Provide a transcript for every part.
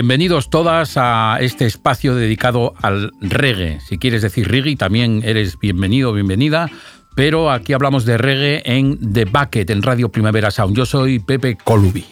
Bienvenidos todas a este espacio dedicado al reggae. Si quieres decir reggae, también eres bienvenido, bienvenida. Pero aquí hablamos de reggae en The Bucket, en Radio Primavera Sound. Yo soy Pepe Colubi.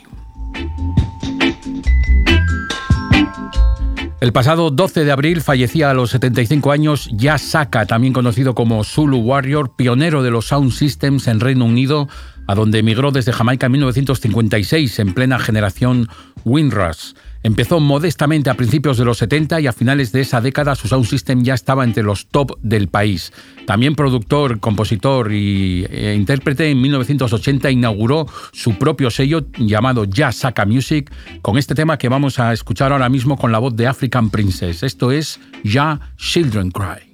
El pasado 12 de abril fallecía a los 75 años Ya Saka, también conocido como Zulu Warrior, pionero de los Sound Systems en Reino Unido, a donde emigró desde Jamaica en 1956 en plena generación Windrush. Empezó modestamente a principios de los 70 y a finales de esa década su sound system ya estaba entre los top del país. También productor, compositor y e intérprete, en 1980 inauguró su propio sello llamado Ya Saka Music con este tema que vamos a escuchar ahora mismo con la voz de African Princess. Esto es Ya Children Cry.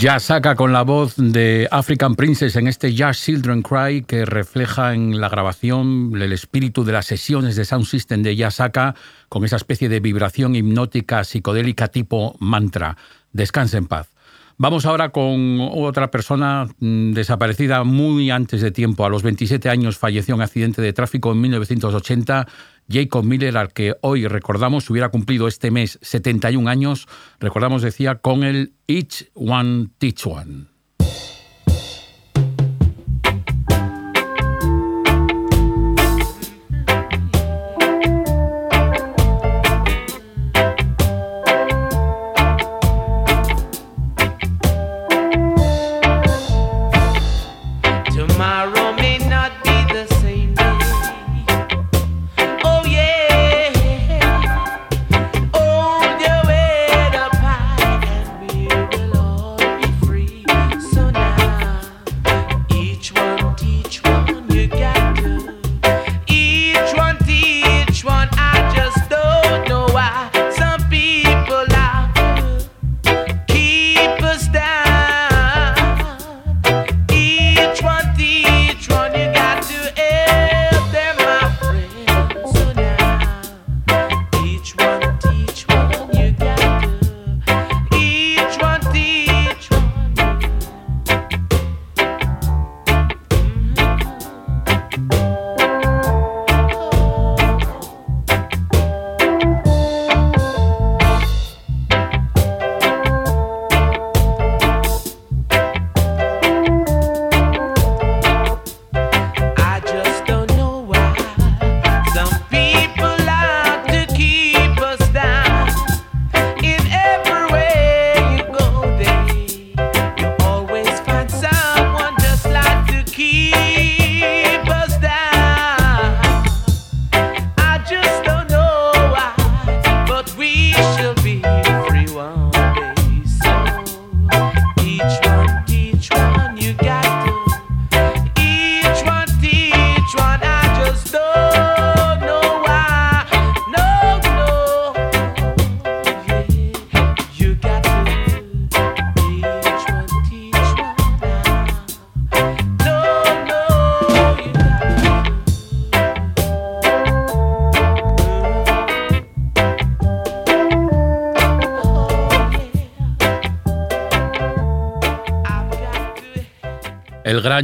Ya saca con la voz de African Princess en este Jazz Children Cry que refleja en la grabación el espíritu de las sesiones de Sound System de Yasaka con esa especie de vibración hipnótica psicodélica tipo mantra. Descanse en paz. Vamos ahora con otra persona mm, desaparecida muy antes de tiempo. A los 27 años falleció en accidente de tráfico en 1980 Jacob Miller, al que hoy recordamos, hubiera cumplido este mes 71 años, recordamos, decía, con el Each One Teach One.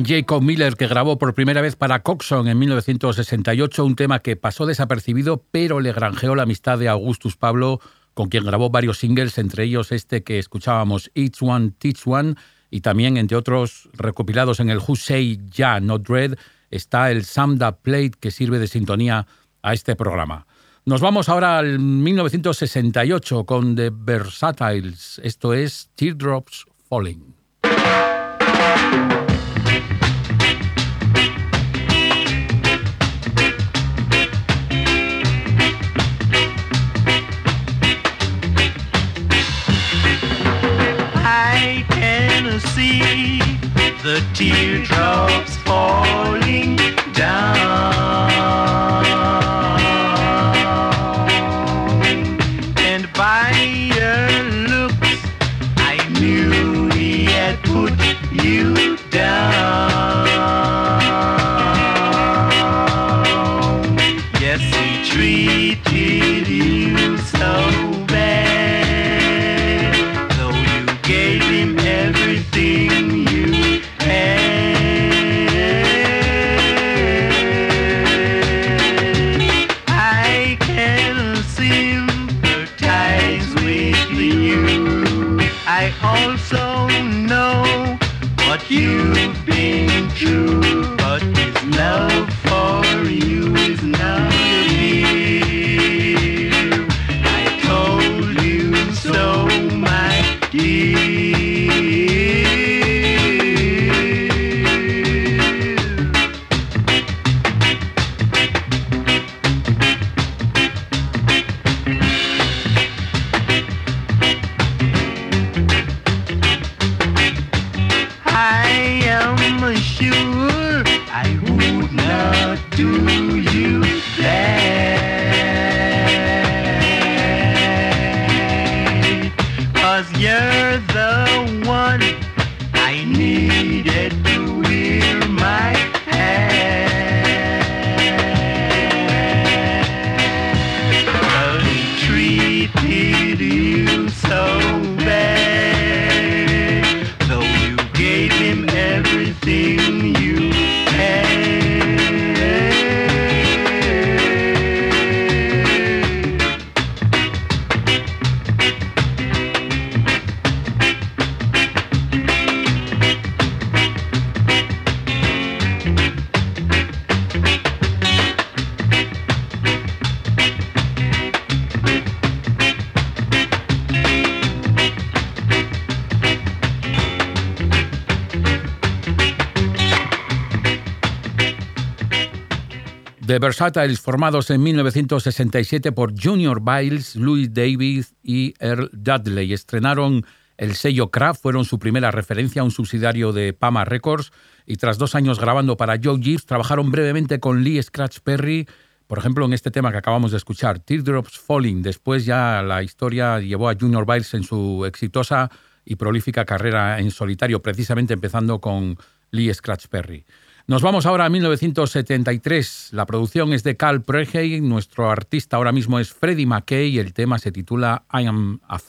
Jacob Miller que grabó por primera vez para Coxon en 1968, un tema que pasó desapercibido pero le granjeó la amistad de Augustus Pablo, con quien grabó varios singles, entre ellos este que escuchábamos, Each One Teach One, y también, entre otros, recopilados en el Who Say Ya Not Dread, está el Samda Plate que sirve de sintonía a este programa. Nos vamos ahora al 1968 con The Versatiles, esto es Teardrops Falling. The teardrops falling You've been true, but his love Formados en 1967 por Junior Biles, Louis Davis y Earl Dudley, estrenaron el sello Kraft, fueron su primera referencia a un subsidiario de Pama Records y tras dos años grabando para Joe Gibbs, trabajaron brevemente con Lee Scratch Perry, por ejemplo, en este tema que acabamos de escuchar, Teardrops Falling. Después ya la historia llevó a Junior Biles en su exitosa y prolífica carrera en solitario, precisamente empezando con Lee Scratch Perry. Nos vamos ahora a 1973. La producción es de Carl Prehey, nuestro artista ahora mismo es Freddie McKay y el tema se titula I Am a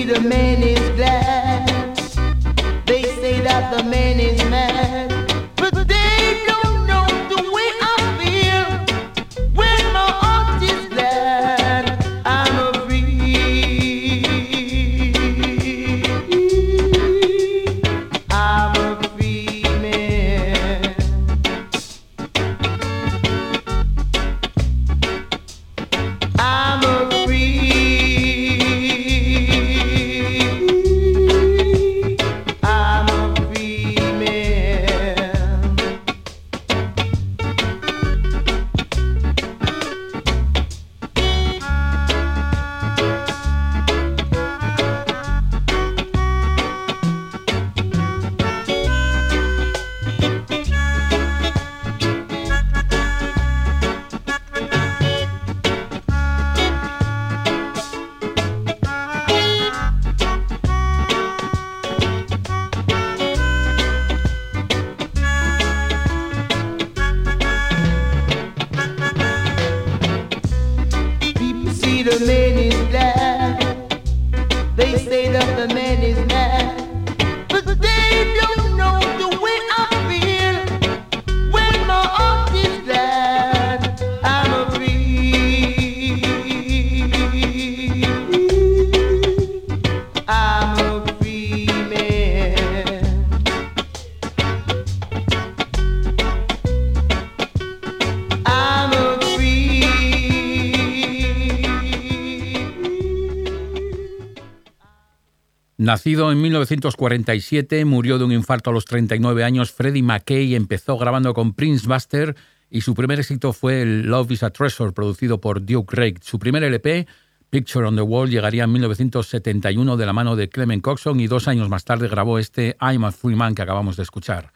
Free Man. Nacido en 1947, murió de un infarto a los 39 años, Freddie McKay empezó grabando con Prince Buster y su primer éxito fue el Love is a Treasure, producido por Duke Rake. Su primer LP, Picture on the Wall, llegaría en 1971 de la mano de Clement Coxon y dos años más tarde grabó este I'm a Free Man que acabamos de escuchar.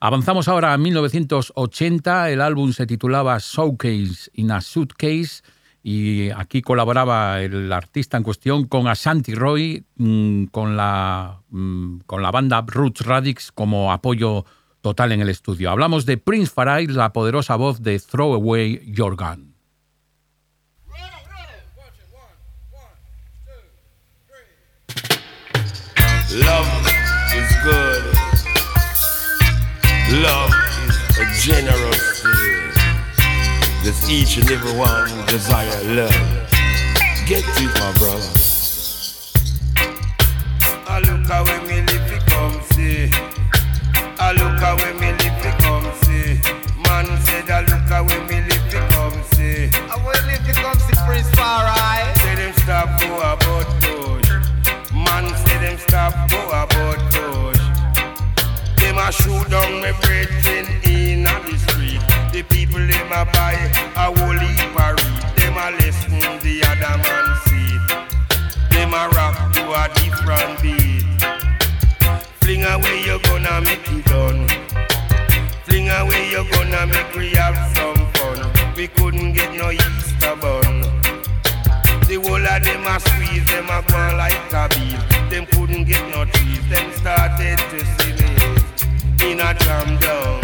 Avanzamos ahora a 1980, el álbum se titulaba Showcase in a Suitcase y aquí colaboraba el artista en cuestión con Ashanti Roy, mm, con la, mm, con la banda Roots Radix como apoyo total en el estudio. Hablamos de Prince Farai, la poderosa voz de Throw Away Your Gun. Love is good. Love is generous Does each and every one desire love? Get to my brother. I look how when me live it come see. I look how when me live it come see. Man said I look how when me live it come see. I will live it come see Prince Far I. Say them stop go about push. Man say them stop go about push. Them a shoot down me bridge a buy a holy heap. Them a listen the other man seat. Them a rock to a different beat. Fling away you gonna make it done. Fling away you gonna make we have some fun. We couldn't get no Easter bun. The whole of them a squeeze, them a go like a beat. Them couldn't get no trees, them started to see me in a jam down,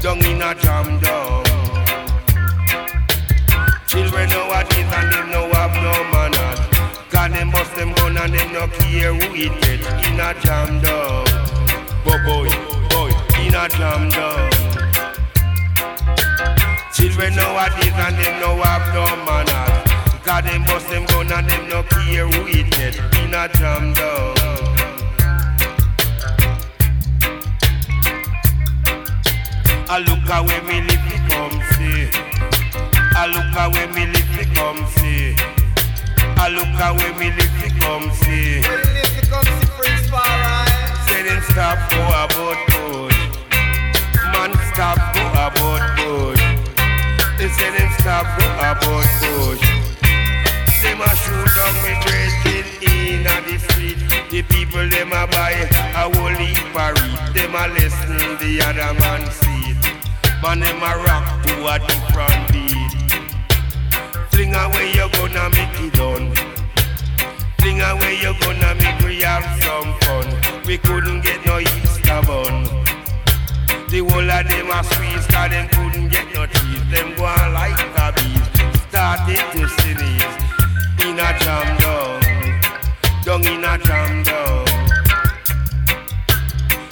down in a jam down. Children nowadays and them no have no manners. Cause them bust them gun and them no care who it get in a jam down. Boy, boy, boy, in a jam down. Children nowadays and them no have no manners. Cause them bust them gun and them no care who it get in a jam down. I look away me live come see. I look away me live it come see. I look away me live it come see. Say them stop go about good. Man stop go about good. They say them stop go about good. Them a shoot down me breaking in at the street. The people them a buy a whole heap of read. Them a listen the other man see. Man them a rock to a different beat. Fling away you gonna make it done. Fling away you gonna make we have some fun. We couldn't get no Easter bun. The whole of them a squeeze cause them couldn't get no cheese. Them go on like a beat. Started to sneeze in a jam down. Down in a jam down.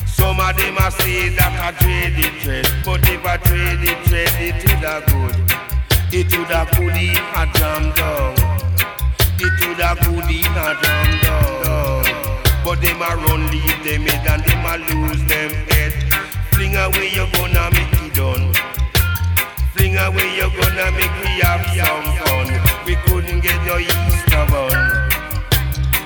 Some of them a say that I trade it trade, but if I trade it trade, it would a good. It would a good in a jam down. It would a good in a jam down. But them a run leave them head and them a lose them head. Fling away you gonna make it done. Fling away you gonna make we have some fun. We couldn't get no Easter bun.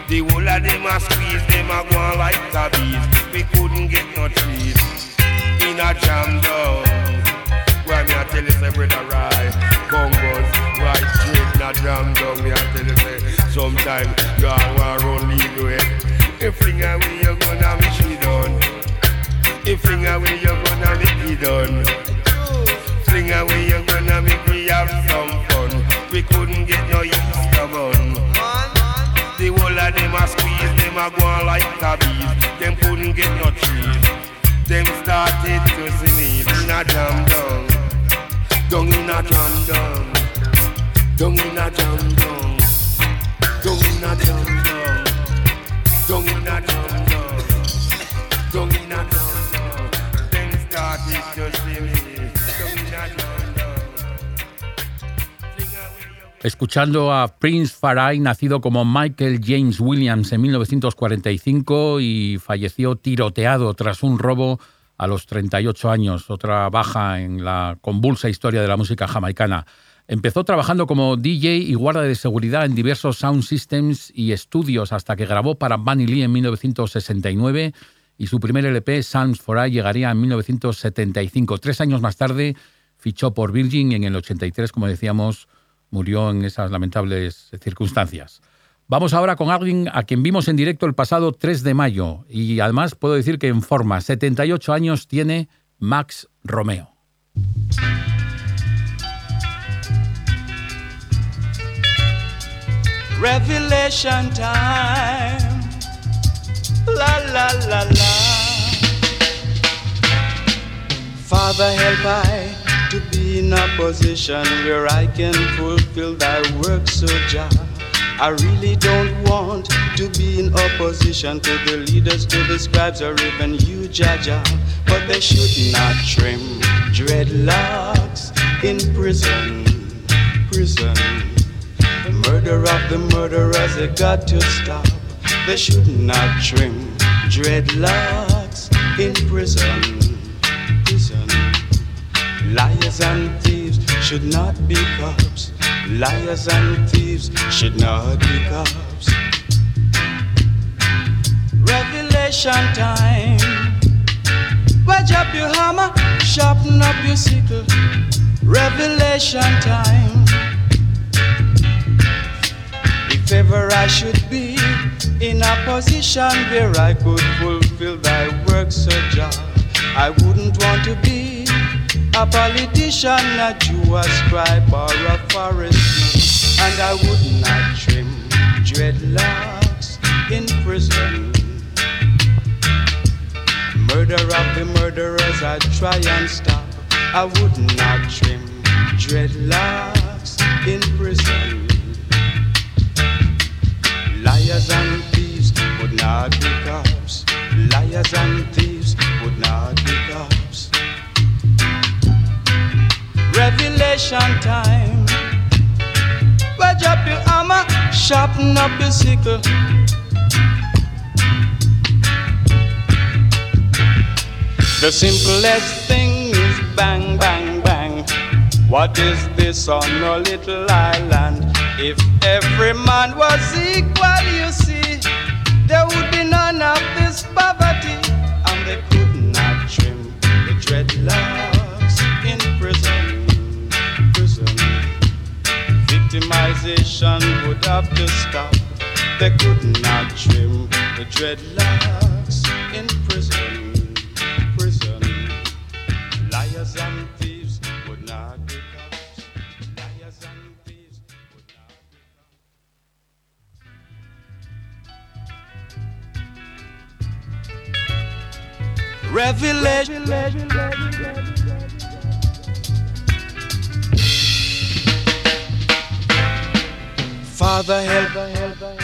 The whole of them a squeeze, them a go on like a beat. We couldn't get no trees in a jam down. Jam down. Me a tell you say sometime you want run lead the way. If fling away you gonna make it done. If fling away you gonna make it done. Fling away you gonna make we have some fun. We couldn't get no Easter bun. The whole of them a squeeze, them a go on like a beat. Them couldn't get no trees. Them started to sneeze in a jam down. Down in a jam down. Escuchando a Prince Farai, nacido como Michael James Williams en 1945 y falleció tiroteado tras un robo a los 38 años, otra baja en la convulsa historia de la música jamaicana. Empezó trabajando como DJ y guarda de seguridad en diversos sound systems y estudios hasta que grabó para Bunny Lee en 1969 y su primer LP, Sounds for I, llegaría en 1975. Tres años más tarde fichó por Virgin y en el 83, como decíamos, murió en esas lamentables circunstancias. Vamos ahora con alguien a quien vimos en directo el pasado 3 de mayo y además puedo decir que en forma, 78 años tiene Max Romeo. Revelation time. La la la la. Father, help I to be in a position where I can fulfill thy work, so Jah. I really don't want to be in opposition to the leaders, to the scribes, or even you, Jaja. But they should not trim dreadlocks in prison, prison. Murder of the murderers, they got to stop. They should not trim dreadlocks in prison, prison. Liars and thieves should not be cops. Liars and thieves should not be cops. Revelation time. Wedge up your hammer, sharpen up your sickle. Revelation time. Ever I should be in a position where I could fulfill thy work, Sir Jah. I wouldn't want to be a politician, a Jew, a scribe, or a Pharisee, and I would not trim dreadlocks in prison. Murder of the murderers, I'd try and stop. I would not trim dreadlocks in prison. Liars and thieves would not be cops. Liars and thieves would not be cops. Revelation time. Wedge up your hammer, sharpen up your sickle. The simplest thing is bang, bang, bang. What is this on a little island? If every man was equal, you see, there would be none of this poverty, and they could not trim the dreadlocks in prison. Prison victimization would have to stop. They could not trim the dreadlocks in prison. Prison liars and Revelation. Father, help.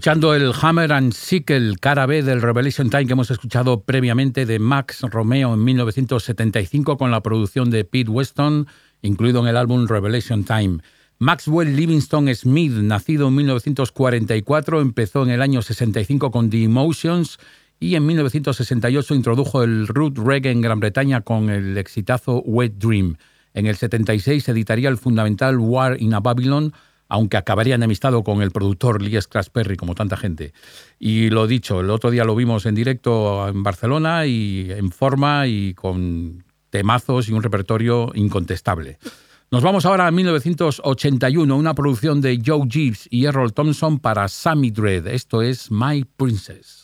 Escuchando el Hammer and Sickle, cara B del Revelation Time que hemos escuchado previamente de Max Romeo en 1975 con la producción de Pete Weston, incluido en el álbum Revelation Time. Maxwell Livingston Smith, nacido en 1944, empezó en el año 65 con The Emotions y en 1968 introdujo el root reggae en Gran Bretaña con el exitazo Wet Dream. En el 76 editaría el fundamental War in a Babylon, aunque acabaría enemistado con el productor Lee Scratch Perry, como tanta gente. Y lo dicho, el otro día lo vimos en directo en Barcelona y en forma y con temazos y un repertorio incontestable. Nos vamos ahora a 1981, una producción de Joe Gibbs y Errol Thompson para Sammy Dread. Esto es My Princess.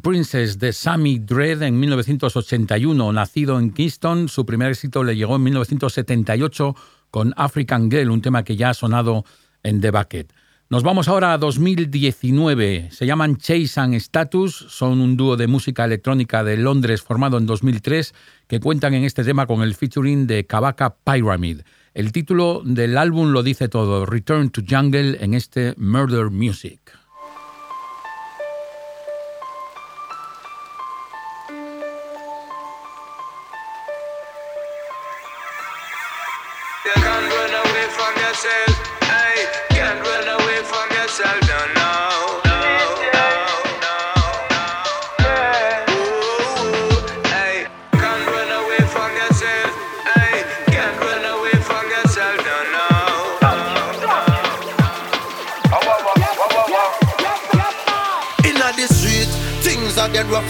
Princess de Sammy Dread en 1981, nacido en Kingston, su primer éxito le llegó en 1978 con African Girl, un tema que ya ha sonado en The Bucket. Nos vamos ahora a 2019. Se llaman Chase and Status, son un dúo de música electrónica de Londres formado en 2003 que cuentan en este tema con el featuring de Kabaka Pyramid. El título del álbum lo dice todo, Return to Jungle en este Murder Music. You can't run away from yourself.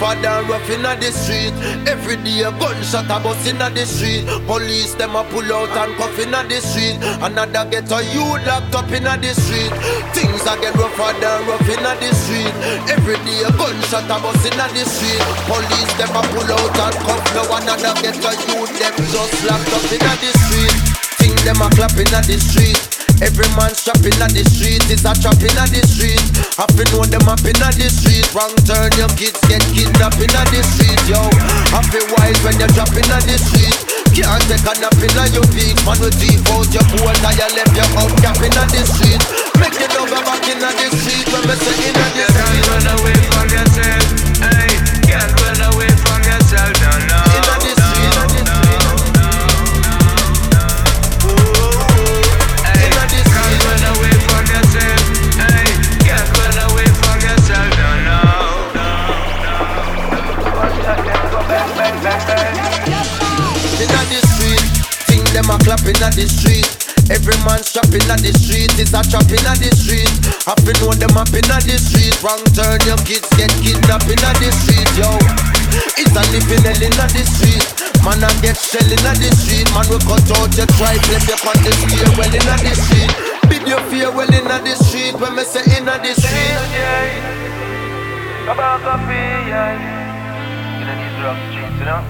Than rough inna the street. Every day a gunshot a bust inna the street. Police them a pull out and cuff inna the street. Another get a youth locked up inna the street. Things are get rougher than rough inna the street. Every day a gunshot a bust inna the street. Police them a pull out and cuff. No another get a youth them just locked up inna the street. Things them a clap inna the street. Every man shopping at the street is a trap in the street. To know them up in the street. Wrong turn, your kids get kidnapped in the street, yo. To wise when you're dropping at the street. Can't take a nap in your feet. Man with deep out your now you left your out cap in the street. Make don't go back in the street when me say in the You can't street. run away from yourself. The street. Every man shopping at the street is a trap inna the street. To know them up inna the street. Wrong turn, your kids get kidnapped inna the street, yo. It's a living hell inna the street. Man a get shell inna the street. Man we cut out your tribe, left you on the stairwell inna the street. Bid your farewell inna the street when me say inna the street. About coffee, yeah. You know these rough streets, you know?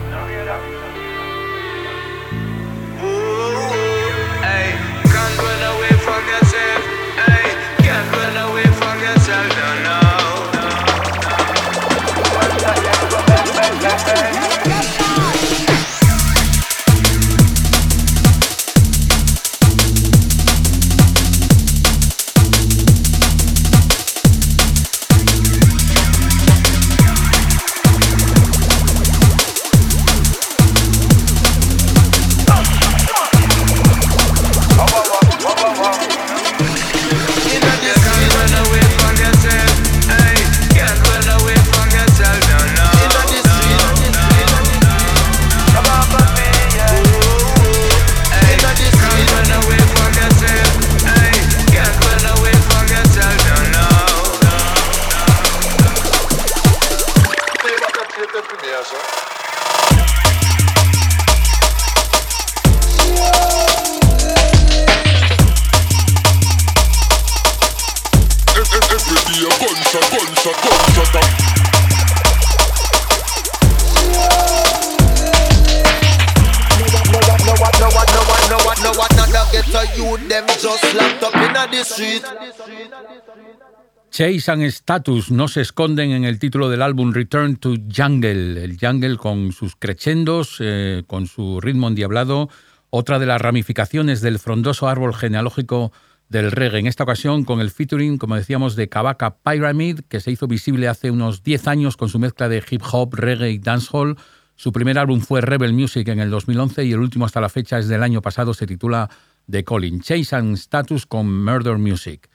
Chase and Status no se esconden en el título del álbum Return to Jungle, el jungle con sus crescendos, eh, con su ritmo endiablado, otra de las ramificaciones del frondoso árbol genealógico del reggae, en esta ocasión con el featuring, como decíamos, de Kabaka Pyramid, que se hizo visible hace unos 10 años con su mezcla de hip hop, reggae y dancehall. Su primer álbum fue Rebel Music en el 2011 y el último hasta la fecha es del año pasado, se titula The Calling. Chase and Status con Murder Music.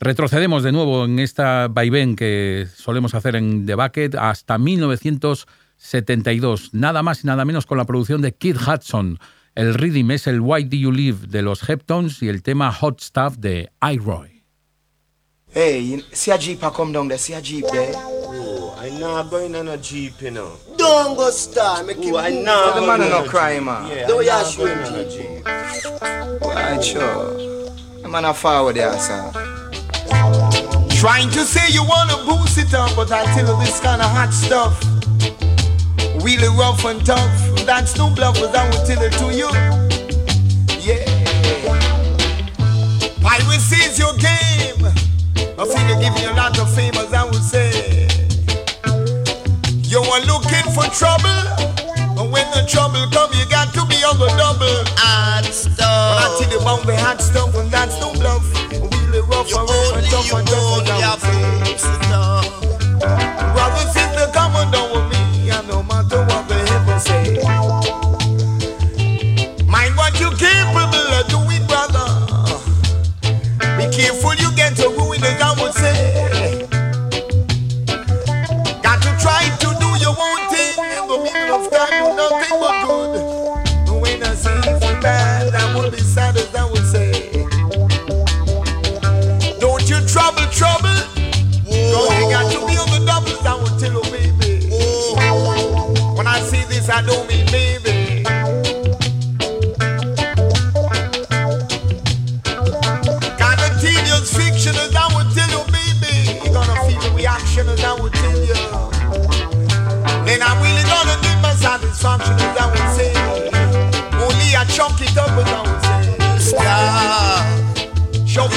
Retrocedemos de nuevo en esta vaivén que solemos hacer en The Bucket hasta 1972, nada más y nada menos con la producción de Kid Hudson. El rhythm es el Why Do You Live de los Heptones y el tema Hot Stuff de iRoy. Hey, see a jeep a come down there, see a jeep there. Oh, I not going on a jeep, you know. Don't go star, make him Oh, I move. not The man no cry, man. Yeah, Don't I you not ask going him on a jeep. Right, sure. The man a forward there, sir. Trying to say you wanna boost it up, but I tell you this kind of hot stuff. Really rough and tough. That's no bluff, but I will tell it to you. Yeah. Piracy is your game. I feel you're giving you a lot of fame, as I would say. You are looking for trouble. But when the trouble come, you got to be on the double. Hot stuff. When I tell you about the hot stuff, and that's no bluff. Rough and rough and tough and I I don't mean of tedious fiction, as I would tell you, baby. You're gonna feel the reaction, as I would tell you. Then I'm really gonna need my satisfaction, as I would say. Only I chunk it up, as I would say. Stop. Show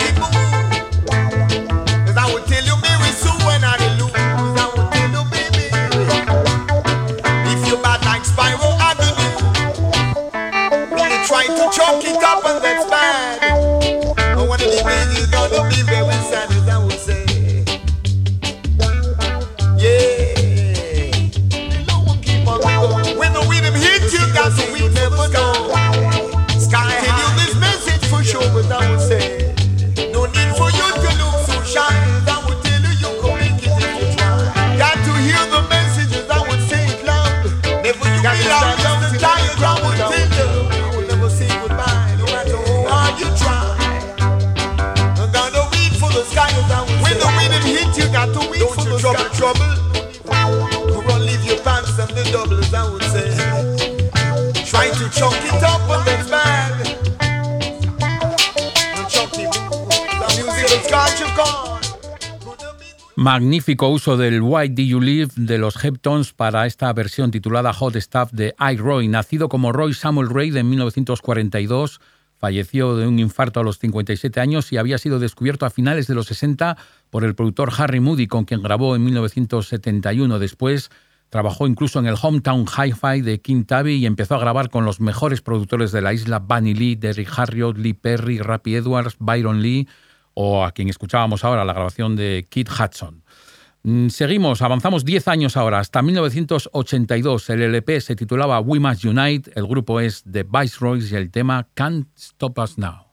Magnífico uso del Why Do You Live de los Heptons para esta versión titulada Hot Stuff de I. Roy. Nacido como Roy Samuel Reid en 1942, falleció de un infarto a los 57 años y había sido descubierto a finales de los 60 por el productor Harry Moody, con quien grabó en 1971. Después trabajó incluso en el Hometown Hi-Fi de King Tabby y empezó a grabar con los mejores productores de la isla, Bunny Lee, Derrick Harriott, Lee Perry, Rappy Edwards, Byron Lee o a quien escuchábamos ahora la grabación de Kit Hudson. Mm, Seguimos, avanzamos 10 años ahora, hasta 1982. El LP se titulaba We Must Unite, el grupo es The Viceroys y el tema Can't Stop Us Now.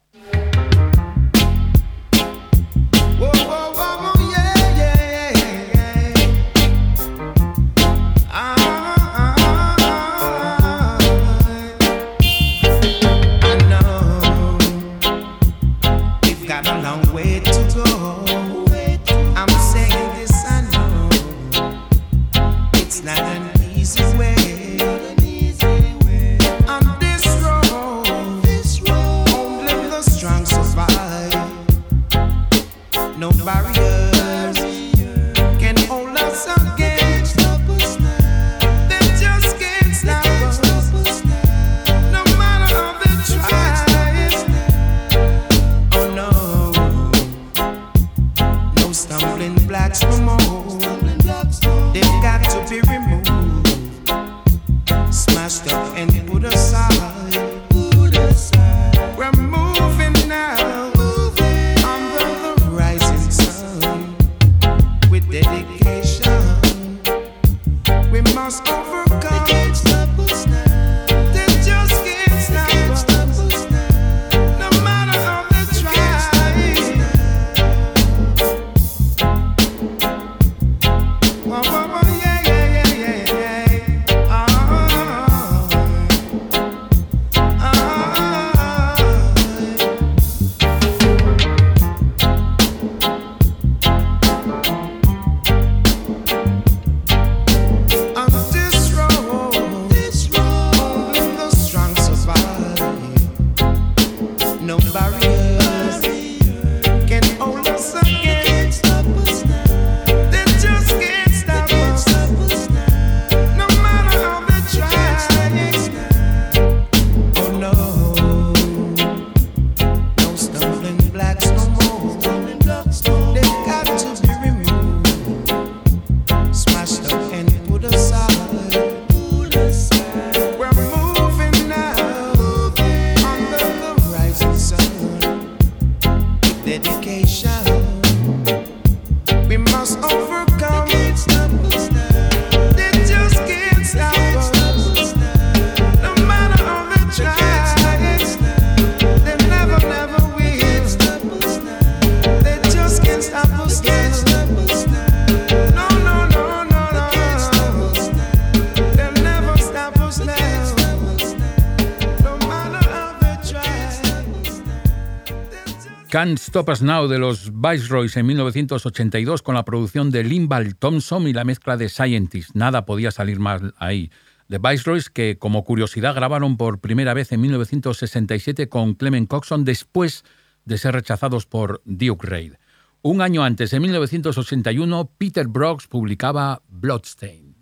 Can't Stop Us Now de los Viceroys en 1982 con la producción de Limbal Thompson y la mezcla de Scientist. Nada podía salir mal ahí. The Viceroys que como curiosidad grabaron por primera vez en 1967 con Clement Coxon después de ser rechazados por Duke Reid. Un año antes, en 1981, Peter Brooks publicaba Bloodstain.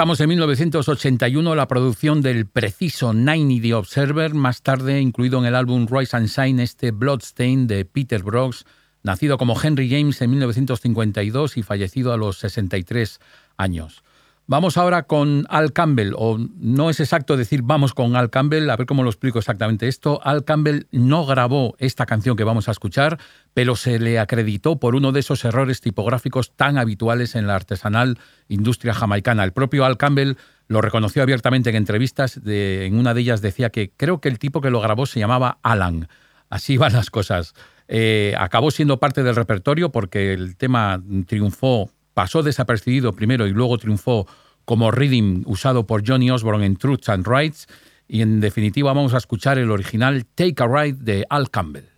Estamos en 1981, la producción del preciso Ninety The Observer, más tarde incluido en el álbum Rise and Shine este Bloodstain de Peter Brooks, nacido como Henry James en 1952 y fallecido a los 63 años. Vamos ahora con Al Campbell, o no es exacto decir vamos con Al Campbell, a ver cómo lo explico exactamente esto. Al Campbell no grabó esta canción que vamos a escuchar, pero se le acreditó por uno de esos errores tipográficos tan habituales en la artesanal industria jamaicana. El propio Al Campbell lo reconoció abiertamente en entrevistas, en una de ellas decía que creo que el tipo que lo grabó se llamaba Alan. Así van las cosas. Eh, acabó siendo parte del repertorio porque el tema triunfó pasó desapercibido primero y luego triunfó como rhythm usado por Johnny Osborne en Truths and Rights. Y en definitiva vamos a escuchar el original Take a Ride de Al Campbell.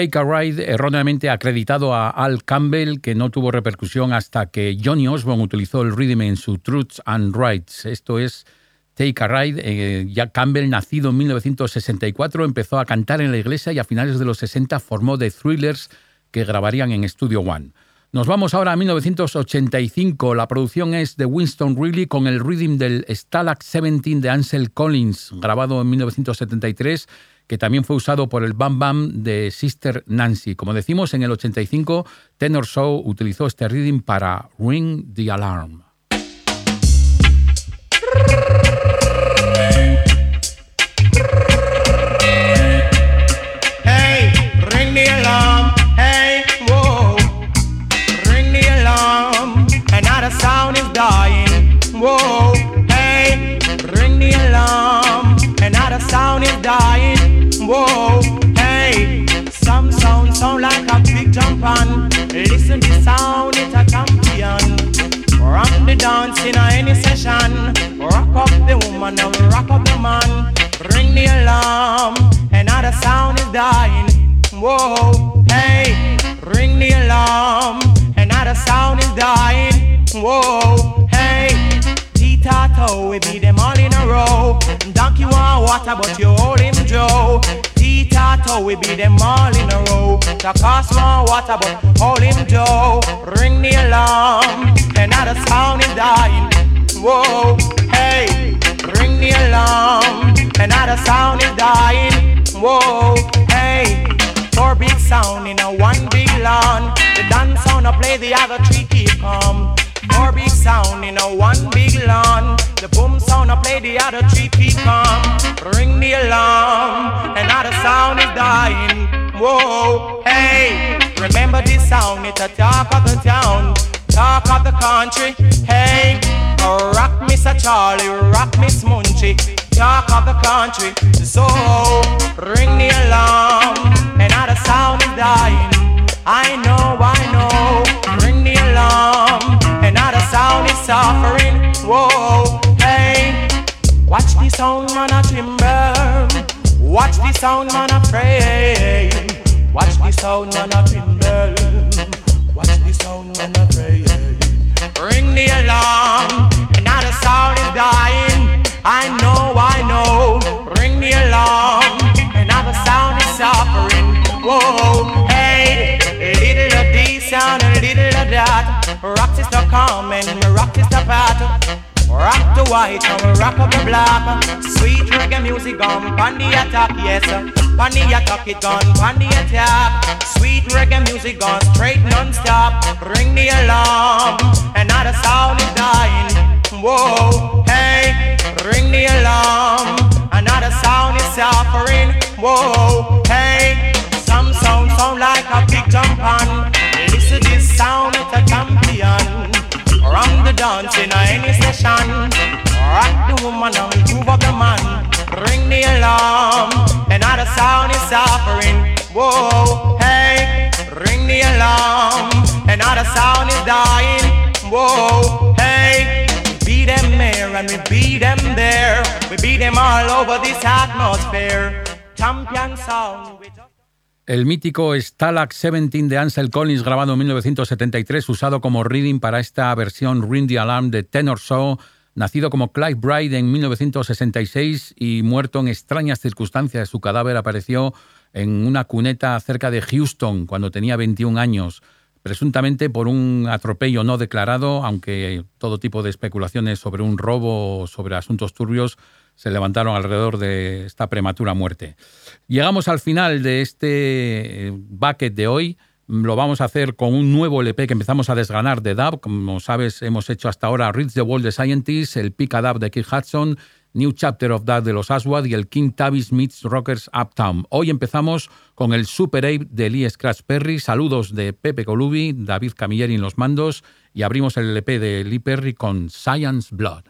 Take a Ride erróneamente acreditado a Al Campbell, que no tuvo repercusión hasta que Johnny Osborne utilizó el rhythm en su Truths and Rights. Esto es Take a Ride. Ya Campbell, nacido en 1964, empezó a cantar en la iglesia y a finales de los 60 formó The Thrillers, que grabarían en Studio One. Nos vamos ahora a 1985. La producción es de Winston Reilly con el rhythm del Stalag 17 de Ansel Collins, grabado en 1973, que también fue usado por el Bam Bam de Sister Nancy. Como decimos, en el 85, Tenor Show utilizó este rhythm para Ring the Alarm. Hey, ring the alarm. Hey, whoa. Ring the alarm. Another sound is dying. Whoa. Hey, ring the alarm. Another sound is dying. Whoa. Hey, some sound sound like a big jump on. Listen the sound, it's a champion. Rock the dance in any session. Rock up the woman and rock up the man. Ring the alarm. Another sound is dying. Whoa, hey, ring the alarm. Another sound oh, is dying. Whoa, hey, Tita we beat them all in row. Donkey want water, but you hold him Joe. Tita we be them all in a row. The cost want water, but hold him Joe. Ring the alarm. Another sound is dying. Whoa, hey, ring the alarm. Another sound is dying. Whoa, hey, four big sound in a one big lawn. The dance sound a play, the other three keep calm. Four big sound in a one big lawn. The boom sound a play, the other three keep. Ring the alarm. Another sound is dying. Whoa, hey, remember this sound? It's a talk of the town, talk of the country. Hey, oh, rock Mr. Charlie, rock Miss Munchie, talk of the country. So ring the alarm, and another sound is dying. I know, I know. Ring the alarm, sound is suffering. Whoa, hey, watch the sound man a timber. Watch the sound man a pray. Watch the sound man a timber. Watch the sound man a pray. Ring the alarm, another sound is dying. I know, I know. Ring the alarm, another sound is suffering. Whoa, hey, little of this sound, a little of that. Rock is Carmen, me rock. Rock the white and rock up the black. Sweet reggae music on the attack, yes. On the attack it on the attack. Sweet reggae music gone straight non-stop. Ring the alarm, another sound is dying. Whoa, hey, ring the alarm, another sound is suffering. Whoa, hey, some sound sound like a big jump on. Listen this sound, it's a champion. Run the dance in any session. Rock the woman and move up the man. Ring the alarm. Another sound is suffering. Whoa, hey, ring the alarm. Another sound is dying. Whoa, hey. Beat them there and we beat them there. We beat them all over this atmosphere. Champion sound. El mítico Stalag 17 de Ansel Collins, grabado en 1973, usado como reading para esta versión Ring the Alarm de Tenor Saw, nacido como Clive Bride en 1966 y muerto en extrañas circunstancias. Su cadáver apareció en una cuneta cerca de Houston cuando tenía 21 años, presuntamente por un atropello no declarado, aunque todo tipo de especulaciones sobre un robo o sobre asuntos turbios se levantaron alrededor de esta prematura muerte. Llegamos al final de este eh, bucket de hoy. Lo vamos a hacer con un nuevo LP que empezamos a desganar de dub. Como sabes, hemos hecho hasta ahora Reach the World de Scientists, el Pica Dub de Keith Hudson, New Chapter of Dub de los Aswad y el King Tavis Meets Rockers Uptown. Hoy empezamos con el Super Ape de Lee Scratch Perry. Saludos de Pepe Colubi, David Camilleri en los mandos y abrimos el LP de Lee Perry con Science Blood.